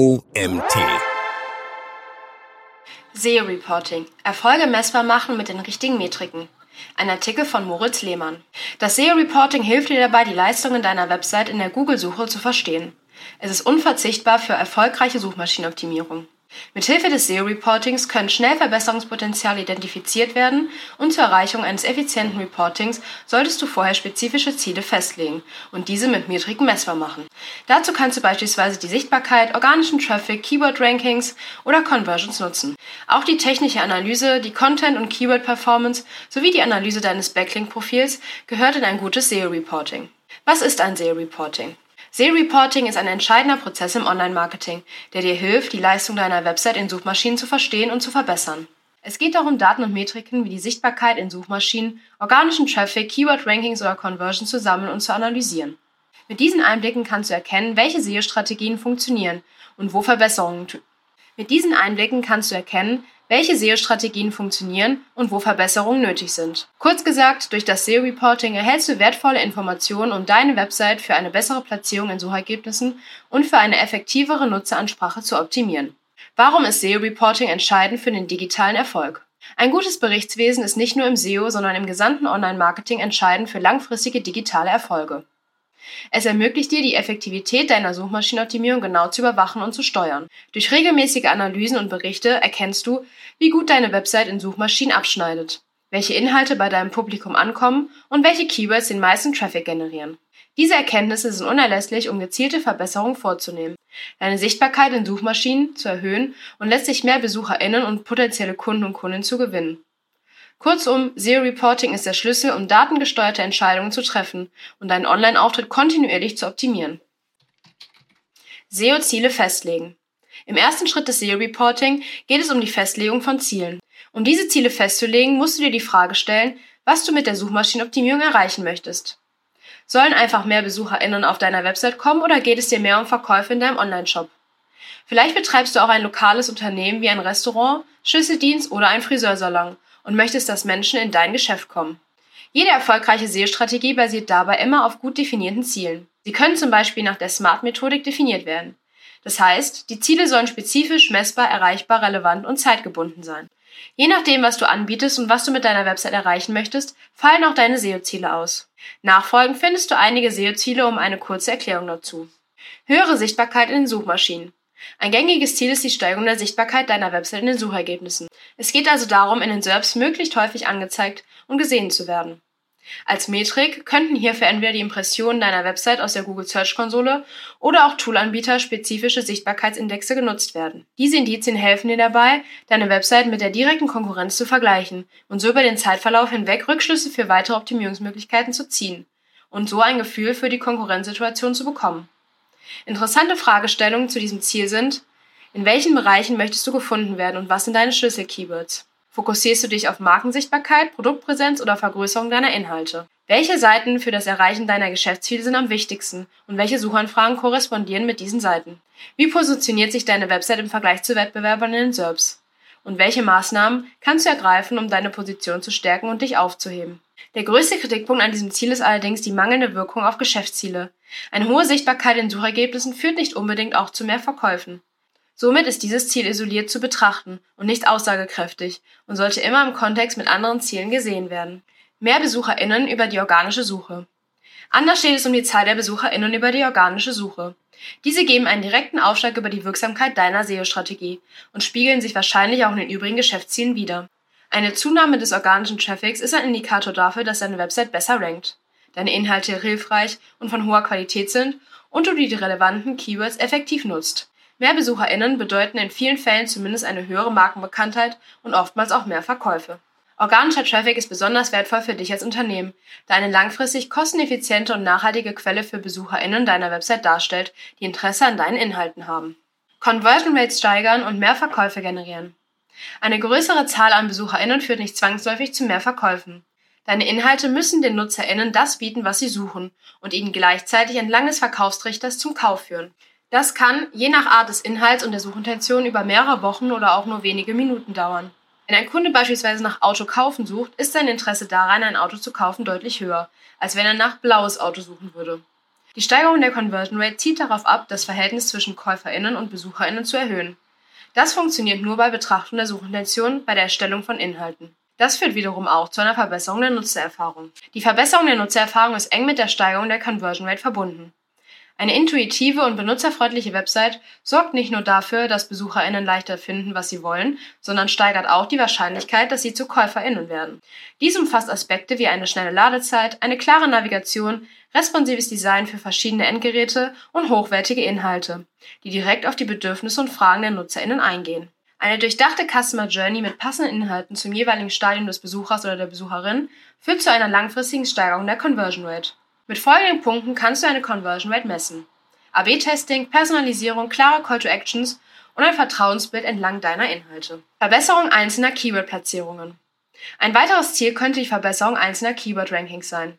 OMT. SEO Reporting. Erfolge messbar machen mit den richtigen Metriken. Ein Artikel von Moritz Lehmann. Das SEO Reporting hilft dir dabei, die Leistungen deiner Website in der Google-Suche zu verstehen. Es ist unverzichtbar für erfolgreiche Suchmaschinenoptimierung. Mithilfe des SEO-Reportings können schnell Verbesserungspotenziale identifiziert werden und zur Erreichung eines effizienten Reportings solltest du vorher spezifische Ziele festlegen und diese mit Metriken messbar machen. Dazu kannst du beispielsweise die Sichtbarkeit, organischen Traffic, Keyword-Rankings oder Conversions nutzen. Auch die technische Analyse, die Content- und Keyword-Performance sowie die Analyse deines Backlink-Profils gehört in ein gutes SEO-Reporting. Was ist ein SEO-Reporting? SEO-Reporting ist ein entscheidender Prozess im Online-Marketing, der dir hilft, die Leistung deiner Website in Suchmaschinen zu verstehen und zu verbessern. Es geht darum, Daten und Metriken wie die Sichtbarkeit in Suchmaschinen, organischen Traffic, Keyword-Rankings oder Conversions zu sammeln und zu analysieren. Mit diesen Einblicken kannst du erkennen, welche SEO-Strategien funktionieren und wo Verbesserungen mit diesen Einblicken kannst du erkennen, welche SEO-Strategien funktionieren und wo Verbesserungen nötig sind. Kurz gesagt, durch das SEO-Reporting erhältst du wertvolle Informationen, um deine Website für eine bessere Platzierung in Suchergebnissen und für eine effektivere Nutzeransprache zu optimieren. Warum ist SEO-Reporting entscheidend für den digitalen Erfolg? Ein gutes Berichtswesen ist nicht nur im SEO, sondern im gesamten Online-Marketing entscheidend für langfristige digitale Erfolge. Es ermöglicht dir, die Effektivität deiner Suchmaschinenoptimierung genau zu überwachen und zu steuern. Durch regelmäßige Analysen und Berichte erkennst du, wie gut deine Website in Suchmaschinen abschneidet, welche Inhalte bei deinem Publikum ankommen und welche Keywords den meisten Traffic generieren. Diese Erkenntnisse sind unerlässlich, um gezielte Verbesserungen vorzunehmen, deine Sichtbarkeit in Suchmaschinen zu erhöhen und letztlich mehr BesucherInnen und potenzielle Kunden und Kundinnen zu gewinnen. Kurzum, SEO-Reporting ist der Schlüssel, um datengesteuerte Entscheidungen zu treffen und deinen Online-Auftritt kontinuierlich zu optimieren. SEO-Ziele festlegen. Im ersten Schritt des SEO-Reporting geht es um die Festlegung von Zielen. Um diese Ziele festzulegen, musst du dir die Frage stellen, was du mit der Suchmaschinenoptimierung erreichen möchtest. Sollen einfach mehr BesucherInnen auf deiner Website kommen oder geht es dir mehr um Verkäufe in deinem Online-Shop? Vielleicht betreibst du auch ein lokales Unternehmen wie ein Restaurant, Schlüsseldienst oder ein Friseursalon und möchtest, dass Menschen in dein Geschäft kommen. Jede erfolgreiche SEO-Strategie basiert dabei immer auf gut definierten Zielen. Sie können zum Beispiel nach der SMART-Methodik definiert werden. Das heißt, die Ziele sollen spezifisch, messbar, erreichbar, relevant und zeitgebunden sein. Je nachdem, was du anbietest und was du mit deiner Website erreichen möchtest, fallen auch deine SEO-Ziele aus. Nachfolgend findest du einige SEO-Ziele um eine kurze Erklärung dazu. Höhere Sichtbarkeit in den Suchmaschinen. Ein gängiges Ziel ist die Steigerung der Sichtbarkeit deiner Website in den Suchergebnissen. Es geht also darum, in den SERPs möglichst häufig angezeigt und gesehen zu werden. Als Metrik könnten hierfür entweder die Impressionen deiner Website aus der Google Search Konsole oder auch Toolanbieter spezifische Sichtbarkeitsindexe genutzt werden. Diese Indizien helfen dir dabei, deine Website mit der direkten Konkurrenz zu vergleichen und so über den Zeitverlauf hinweg Rückschlüsse für weitere Optimierungsmöglichkeiten zu ziehen und so ein Gefühl für die Konkurrenzsituation zu bekommen. Interessante Fragestellungen zu diesem Ziel sind, in welchen Bereichen möchtest du gefunden werden und was sind deine Schlüssel-Keywords? Fokussierst du dich auf Markensichtbarkeit, Produktpräsenz oder Vergrößerung deiner Inhalte? Welche Seiten für das Erreichen deiner Geschäftsziele sind am wichtigsten und welche Suchanfragen korrespondieren mit diesen Seiten? Wie positioniert sich deine Website im Vergleich zu Wettbewerbern in den SERPs? Und welche Maßnahmen kannst du ergreifen, um deine Position zu stärken und dich aufzuheben? Der größte Kritikpunkt an diesem Ziel ist allerdings die mangelnde Wirkung auf Geschäftsziele. Eine hohe Sichtbarkeit in Suchergebnissen führt nicht unbedingt auch zu mehr Verkäufen. Somit ist dieses Ziel isoliert zu betrachten und nicht aussagekräftig und sollte immer im Kontext mit anderen Zielen gesehen werden. Mehr BesucherInnen über die organische Suche. Anders steht es um die Zahl der BesucherInnen über die organische Suche. Diese geben einen direkten Aufschlag über die Wirksamkeit deiner SEO-Strategie und spiegeln sich wahrscheinlich auch in den übrigen Geschäftszielen wider. Eine Zunahme des organischen Traffics ist ein Indikator dafür, dass deine Website besser rankt, deine Inhalte hilfreich und von hoher Qualität sind und du die relevanten Keywords effektiv nutzt. Mehr BesucherInnen bedeuten in vielen Fällen zumindest eine höhere Markenbekanntheit und oftmals auch mehr Verkäufe. Organischer Traffic ist besonders wertvoll für dich als Unternehmen, da eine langfristig kosteneffiziente und nachhaltige Quelle für BesucherInnen deiner Website darstellt, die Interesse an deinen Inhalten haben. Conversion Rates steigern und mehr Verkäufe generieren. Eine größere Zahl an BesucherInnen führt nicht zwangsläufig zu mehr Verkäufen. Deine Inhalte müssen den NutzerInnen das bieten, was sie suchen und ihnen gleichzeitig entlang des Verkaufstrichters zum Kauf führen. Das kann, je nach Art des Inhalts und der Suchintention, über mehrere Wochen oder auch nur wenige Minuten dauern. Wenn ein Kunde beispielsweise nach Auto kaufen sucht, ist sein Interesse daran, ein Auto zu kaufen, deutlich höher, als wenn er nach blaues Auto suchen würde. Die Steigerung der Conversion Rate zielt darauf ab, das Verhältnis zwischen KäuferInnen und BesucherInnen zu erhöhen. Das funktioniert nur bei Betrachtung der Suchintention bei der Erstellung von Inhalten. Das führt wiederum auch zu einer Verbesserung der Nutzererfahrung. Die Verbesserung der Nutzererfahrung ist eng mit der Steigerung der Conversion Rate verbunden. Eine intuitive und benutzerfreundliche Website sorgt nicht nur dafür, dass BesucherInnen leichter finden, was sie wollen, sondern steigert auch die Wahrscheinlichkeit, dass sie zu KäuferInnen werden. Dies umfasst Aspekte wie eine schnelle Ladezeit, eine klare Navigation, responsives Design für verschiedene Endgeräte und hochwertige Inhalte, die direkt auf die Bedürfnisse und Fragen der NutzerInnen eingehen. Eine durchdachte Customer Journey mit passenden Inhalten zum jeweiligen Stadium des Besuchers oder der Besucherin führt zu einer langfristigen Steigerung der Conversion Rate. Mit folgenden Punkten kannst du eine Conversion Rate messen. AB-Testing, Personalisierung, klare Call to Actions und ein Vertrauensbild entlang deiner Inhalte. Verbesserung einzelner Keyword-Platzierungen. Ein weiteres Ziel könnte die Verbesserung einzelner Keyword-Rankings sein.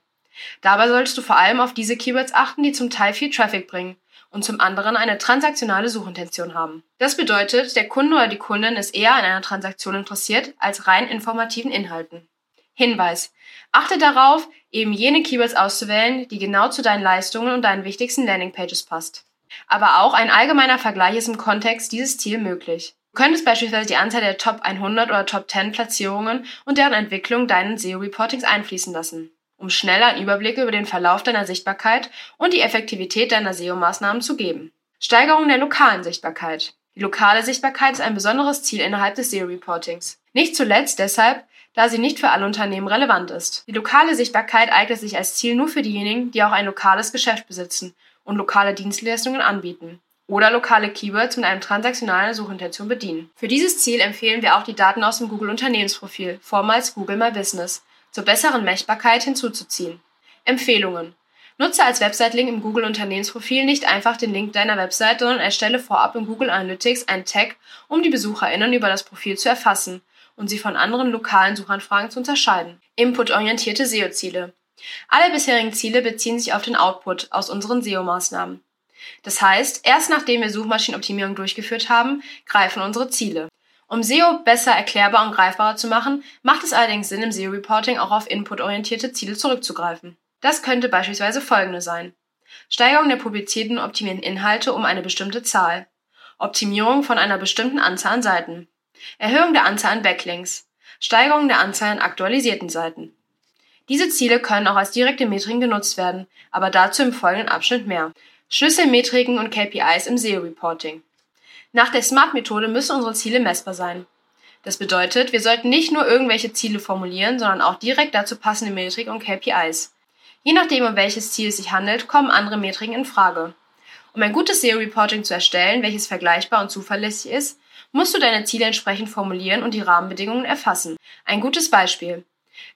Dabei solltest du vor allem auf diese Keywords achten, die zum Teil viel Traffic bringen und zum anderen eine transaktionale Suchintention haben. Das bedeutet, der Kunde oder die Kundin ist eher an einer Transaktion interessiert als rein informativen Inhalten. Hinweis. Achte darauf, eben jene Keywords auszuwählen, die genau zu deinen Leistungen und deinen wichtigsten Landingpages passt. Aber auch ein allgemeiner Vergleich ist im Kontext dieses Ziel möglich. Du könntest beispielsweise die Anzahl der Top 100 oder Top 10 Platzierungen und deren Entwicklung deinen SEO-Reportings einfließen lassen, um schneller einen Überblick über den Verlauf deiner Sichtbarkeit und die Effektivität deiner SEO-Maßnahmen zu geben. Steigerung der lokalen Sichtbarkeit. Die lokale Sichtbarkeit ist ein besonderes Ziel innerhalb des SEO-Reportings. Nicht zuletzt deshalb, da sie nicht für alle Unternehmen relevant ist. Die lokale Sichtbarkeit eignet sich als Ziel nur für diejenigen, die auch ein lokales Geschäft besitzen und lokale Dienstleistungen anbieten oder lokale Keywords mit einem transaktionalen Suchintention bedienen. Für dieses Ziel empfehlen wir auch die Daten aus dem Google Unternehmensprofil, vormals Google My Business, zur besseren Messbarkeit hinzuzuziehen. Empfehlungen. Nutze als Website-Link im Google Unternehmensprofil nicht einfach den Link deiner Website, sondern erstelle vorab im Google Analytics einen Tag, um die BesucherInnen über das Profil zu erfassen und sie von anderen lokalen Suchanfragen zu unterscheiden. Input-orientierte SEO-Ziele. Alle bisherigen Ziele beziehen sich auf den Output aus unseren SEO-Maßnahmen. Das heißt, erst nachdem wir Suchmaschinenoptimierung durchgeführt haben, greifen unsere Ziele. Um SEO besser erklärbar und greifbarer zu machen, macht es allerdings Sinn, im SEO-Reporting auch auf input-orientierte Ziele zurückzugreifen. Das könnte beispielsweise folgende sein. Steigerung der publizierten und optimierten Inhalte um eine bestimmte Zahl. Optimierung von einer bestimmten Anzahl an Seiten. Erhöhung der Anzahl an Backlinks, Steigerung der Anzahl an aktualisierten Seiten. Diese Ziele können auch als direkte Metriken genutzt werden, aber dazu im folgenden Abschnitt mehr. Schlüsselmetriken und KPIs im SEO-Reporting. Nach der SMART-Methode müssen unsere Ziele messbar sein. Das bedeutet, wir sollten nicht nur irgendwelche Ziele formulieren, sondern auch direkt dazu passende Metriken und KPIs. Je nachdem, um welches Ziel es sich handelt, kommen andere Metriken in Frage. Um ein gutes SEO-Reporting zu erstellen, welches vergleichbar und zuverlässig ist, musst du deine Ziele entsprechend formulieren und die Rahmenbedingungen erfassen. Ein gutes Beispiel.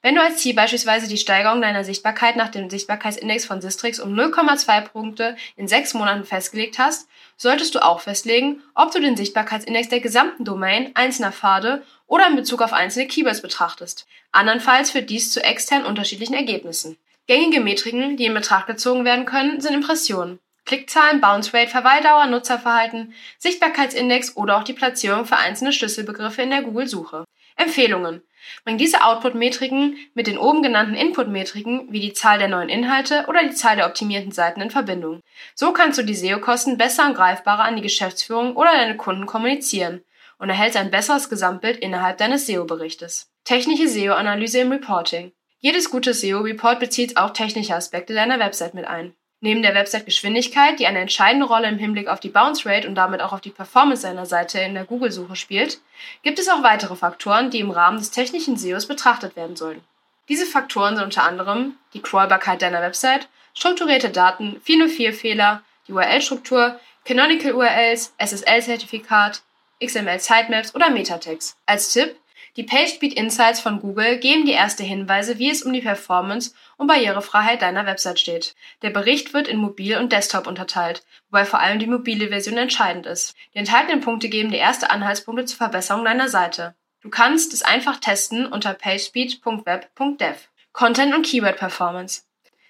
Wenn du als Ziel beispielsweise die Steigerung deiner Sichtbarkeit nach dem Sichtbarkeitsindex von Sistrix um 0,2 Punkte in sechs Monaten festgelegt hast, solltest du auch festlegen, ob du den Sichtbarkeitsindex der gesamten Domain, einzelner Pfade oder in Bezug auf einzelne Keywords betrachtest. Andernfalls führt dies zu extern unterschiedlichen Ergebnissen. Gängige Metriken, die in Betracht gezogen werden können, sind Impressionen. Klickzahlen, Bounce Rate, Verweildauer, Nutzerverhalten, Sichtbarkeitsindex oder auch die Platzierung für einzelne Schlüsselbegriffe in der Google-Suche. Empfehlungen. Bring diese Output-Metriken mit den oben genannten Input-Metriken wie die Zahl der neuen Inhalte oder die Zahl der optimierten Seiten in Verbindung. So kannst du die SEO-Kosten besser und greifbarer an die Geschäftsführung oder deine Kunden kommunizieren und erhältst ein besseres Gesamtbild innerhalb deines SEO-Berichtes. Technische SEO-Analyse im Reporting. Jedes gute SEO-Report bezieht auch technische Aspekte deiner Website mit ein. Neben der Website-Geschwindigkeit, die eine entscheidende Rolle im Hinblick auf die Bounce Rate und damit auch auf die Performance seiner Seite in der Google-Suche spielt, gibt es auch weitere Faktoren, die im Rahmen des technischen SEOs betrachtet werden sollen. Diese Faktoren sind unter anderem die Crawlbarkeit deiner Website, strukturierte Daten, 404-Fehler, die URL-Struktur, Canonical URLs, SSL-Zertifikat, XML-Sitemaps oder Metatext. Als Tipp, die PageSpeed Insights von Google geben die erste Hinweise, wie es um die Performance und Barrierefreiheit deiner Website steht. Der Bericht wird in Mobil und Desktop unterteilt, wobei vor allem die mobile Version entscheidend ist. Die enthaltenen Punkte geben dir erste Anhaltspunkte zur Verbesserung deiner Seite. Du kannst es einfach testen unter pagespeed.web.dev. Content und Keyword Performance.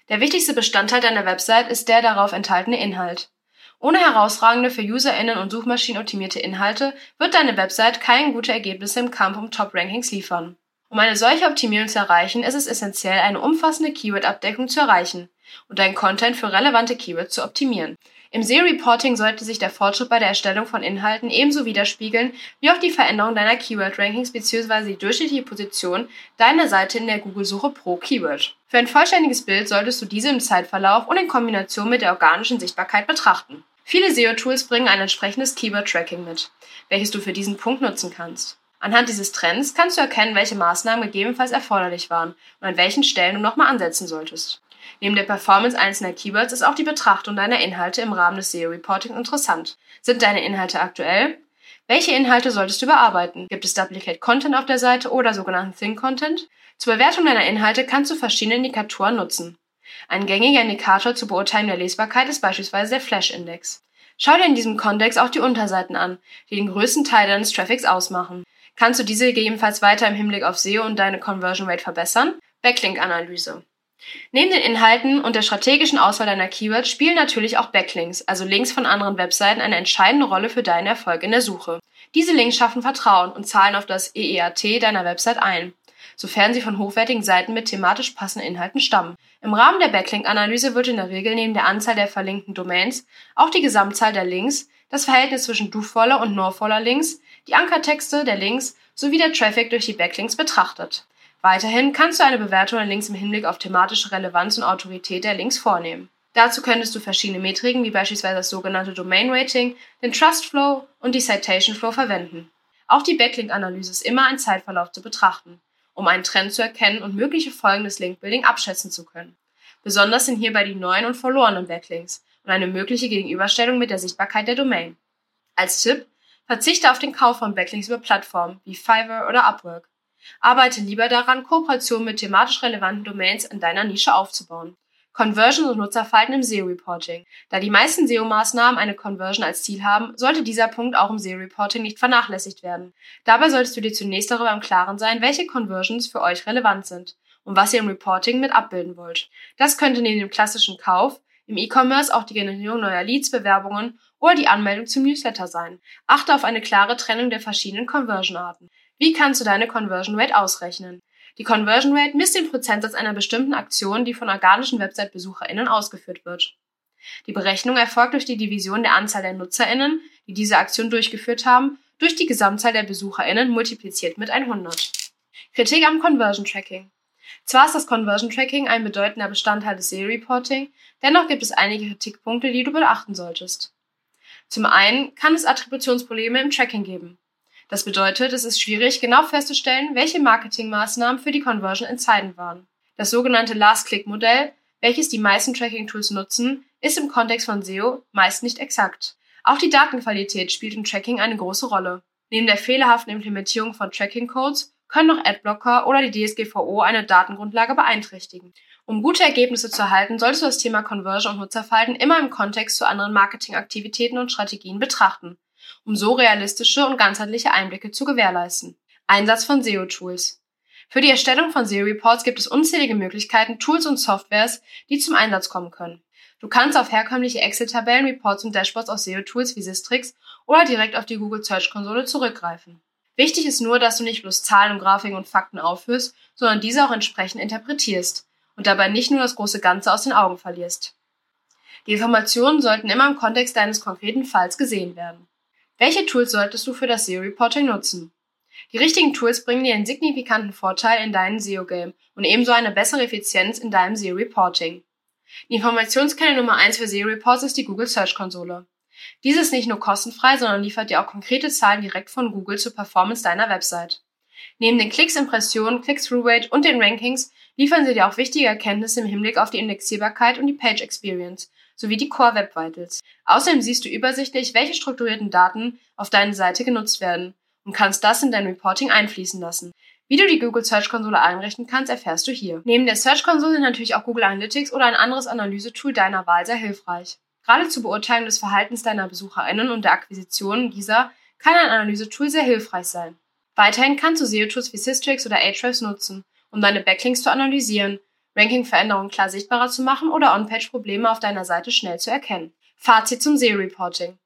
Der wichtigste Bestandteil deiner Website ist der darauf enthaltene Inhalt. Ohne herausragende für UserInnen und Suchmaschinen optimierte Inhalte wird deine Website keine gute Ergebnisse im Kampf um Top-Rankings liefern. Um eine solche Optimierung zu erreichen, ist es essentiell, eine umfassende Keyword-Abdeckung zu erreichen und deinen Content für relevante Keywords zu optimieren. Im SEO-Reporting sollte sich der Fortschritt bei der Erstellung von Inhalten ebenso widerspiegeln wie auch die Veränderung deiner Keyword-Rankings bzw. die durchschnittliche Position deiner Seite in der Google-Suche pro Keyword. Für ein vollständiges Bild solltest du diese im Zeitverlauf und in Kombination mit der organischen Sichtbarkeit betrachten. Viele SEO-Tools bringen ein entsprechendes Keyword-Tracking mit, welches du für diesen Punkt nutzen kannst. Anhand dieses Trends kannst du erkennen, welche Maßnahmen gegebenenfalls erforderlich waren und an welchen Stellen du nochmal ansetzen solltest. Neben der Performance einzelner Keywords ist auch die Betrachtung deiner Inhalte im Rahmen des SEO-Reporting interessant. Sind deine Inhalte aktuell? Welche Inhalte solltest du überarbeiten? Gibt es Duplicate Content auf der Seite oder sogenannten Thin Content? Zur Bewertung deiner Inhalte kannst du verschiedene Indikatoren nutzen. Ein gängiger Indikator zur Beurteilung der Lesbarkeit ist beispielsweise der Flash-Index. Schau dir in diesem Kontext auch die Unterseiten an, die den größten Teil deines Traffics ausmachen. Kannst du diese gegebenenfalls weiter im Hinblick auf SEO und deine Conversion Rate verbessern? Backlink-Analyse. Neben den Inhalten und der strategischen Auswahl deiner Keywords spielen natürlich auch Backlinks, also Links von anderen Webseiten, eine entscheidende Rolle für deinen Erfolg in der Suche. Diese Links schaffen Vertrauen und zahlen auf das EEAT deiner Website ein, sofern sie von hochwertigen Seiten mit thematisch passenden Inhalten stammen. Im Rahmen der Backlink-Analyse wird in der Regel neben der Anzahl der verlinkten Domains auch die Gesamtzahl der Links, das Verhältnis zwischen do-follow und no-follow Links, die Ankertexte der Links sowie der Traffic durch die Backlinks betrachtet. Weiterhin kannst du eine Bewertung der Links im Hinblick auf thematische Relevanz und Autorität der Links vornehmen. Dazu könntest du verschiedene Metriken wie beispielsweise das sogenannte Domain Rating, den Trust Flow und die Citation Flow verwenden. Auch die Backlink-Analyse ist immer ein Zeitverlauf zu betrachten, um einen Trend zu erkennen und mögliche Folgen des Linkbuilding abschätzen zu können. Besonders sind hierbei die neuen und verlorenen Backlinks und eine mögliche Gegenüberstellung mit der Sichtbarkeit der Domain. Als Tipp, verzichte auf den Kauf von Backlinks über Plattformen wie Fiverr oder Upwork. Arbeite lieber daran, Kooperationen mit thematisch relevanten Domains in deiner Nische aufzubauen. Conversion und Nutzerverhalten im SEO-Reporting. Da die meisten SEO-Maßnahmen eine Conversion als Ziel haben, sollte dieser Punkt auch im SEO-Reporting nicht vernachlässigt werden. Dabei solltest du dir zunächst darüber im Klaren sein, welche Conversions für euch relevant sind und was ihr im Reporting mit abbilden wollt. Das könnte neben dem klassischen Kauf im E-Commerce auch die Generierung neuer Leads, Bewerbungen oder die Anmeldung zum Newsletter sein. Achte auf eine klare Trennung der verschiedenen Conversion-Arten. Wie kannst du deine Conversion Rate ausrechnen? Die Conversion Rate misst den Prozentsatz einer bestimmten Aktion, die von organischen Website-BesucherInnen ausgeführt wird. Die Berechnung erfolgt durch die Division der Anzahl der NutzerInnen, die diese Aktion durchgeführt haben, durch die Gesamtzahl der BesucherInnen multipliziert mit 100. Kritik am Conversion Tracking. Zwar ist das Conversion Tracking ein bedeutender Bestandteil des SEO-Reporting, dennoch gibt es einige Kritikpunkte, die du beachten solltest. Zum einen kann es Attributionsprobleme im Tracking geben. Das bedeutet, es ist schwierig, genau festzustellen, welche Marketingmaßnahmen für die Conversion entscheidend waren. Das sogenannte Last-Click-Modell, welches die meisten Tracking-Tools nutzen, ist im Kontext von SEO meist nicht exakt. Auch die Datenqualität spielt im Tracking eine große Rolle. Neben der fehlerhaften Implementierung von Tracking-Codes können auch Adblocker oder die DSGVO eine Datengrundlage beeinträchtigen. Um gute Ergebnisse zu erhalten, solltest du das Thema Conversion und Nutzerverhalten immer im Kontext zu anderen Marketingaktivitäten und Strategien betrachten um so realistische und ganzheitliche Einblicke zu gewährleisten. Einsatz von SEO-Tools. Für die Erstellung von SEO-Reports gibt es unzählige Möglichkeiten, Tools und Softwares, die zum Einsatz kommen können. Du kannst auf herkömmliche Excel-Tabellen, Reports und Dashboards aus SEO-Tools wie Sistrix oder direkt auf die Google Search Konsole zurückgreifen. Wichtig ist nur, dass du nicht bloß Zahlen und Grafiken und Fakten aufführst, sondern diese auch entsprechend interpretierst und dabei nicht nur das große Ganze aus den Augen verlierst. Die Informationen sollten immer im Kontext deines konkreten Falls gesehen werden. Welche Tools solltest du für das SEO-Reporting nutzen? Die richtigen Tools bringen dir einen signifikanten Vorteil in deinem SEO-Game und ebenso eine bessere Effizienz in deinem SEO-Reporting. Die Informationsquelle Nummer eins für SEO-Reports ist die Google Search Konsole. Diese ist nicht nur kostenfrei, sondern liefert dir auch konkrete Zahlen direkt von Google zur Performance deiner Website. Neben den Klicks, Impressionen, Click-Through-Rate und den Rankings liefern sie dir auch wichtige Erkenntnisse im Hinblick auf die Indexierbarkeit und die Page Experience sowie die Core Web Vitals. Außerdem siehst du übersichtlich, welche strukturierten Daten auf deiner Seite genutzt werden und kannst das in dein Reporting einfließen lassen. Wie du die Google Search Konsole einrichten kannst, erfährst du hier. Neben der Search Konsole sind natürlich auch Google Analytics oder ein anderes Analysetool deiner Wahl sehr hilfreich. Gerade zur Beurteilung des Verhaltens deiner BesucherInnen und der Akquisition dieser kann ein Analysetool sehr hilfreich sein. Weiterhin kannst du SEO-Tools wie Systrix oder Ahrefs nutzen, um deine Backlinks zu analysieren Ranking-Veränderungen klar sichtbarer zu machen oder On-Page-Probleme auf deiner Seite schnell zu erkennen. Fazit zum SEO-Reporting.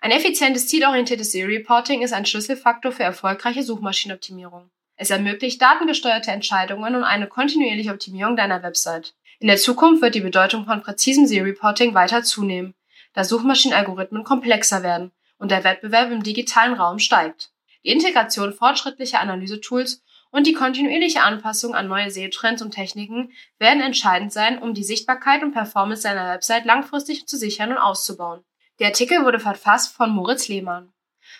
Ein effizientes, zielorientiertes SEO-Reporting ist ein Schlüsselfaktor für erfolgreiche Suchmaschinenoptimierung. Es ermöglicht datengesteuerte Entscheidungen und eine kontinuierliche Optimierung deiner Website. In der Zukunft wird die Bedeutung von präzisem SEO-Reporting weiter zunehmen, da Suchmaschinenalgorithmen komplexer werden und der Wettbewerb im digitalen Raum steigt. Die Integration fortschrittlicher Analysetools und die kontinuierliche Anpassung an neue SEO-Trends und Techniken werden entscheidend sein, um die Sichtbarkeit und Performance deiner Website langfristig zu sichern und auszubauen. Der Artikel wurde verfasst von Moritz Lehmann.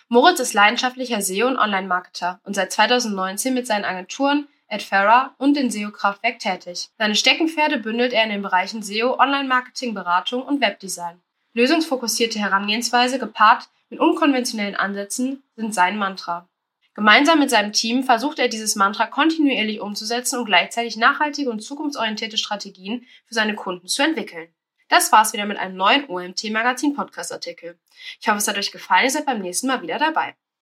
Moritz ist leidenschaftlicher SEO- und Online-Marketer und seit 2019 mit seinen Agenturen Adfera und den SEO-Kraftwerk tätig. Seine Steckenpferde bündelt er in den Bereichen SEO, Online-Marketing, Beratung und Webdesign. Lösungsfokussierte Herangehensweise gepaart mit unkonventionellen Ansätzen sind sein Mantra. Gemeinsam mit seinem Team versucht er dieses Mantra kontinuierlich umzusetzen und gleichzeitig nachhaltige und zukunftsorientierte Strategien für seine Kunden zu entwickeln. Das war's wieder mit einem neuen OMT Magazin Podcast Artikel. Ich hoffe, es hat euch gefallen, ihr seid beim nächsten Mal wieder dabei.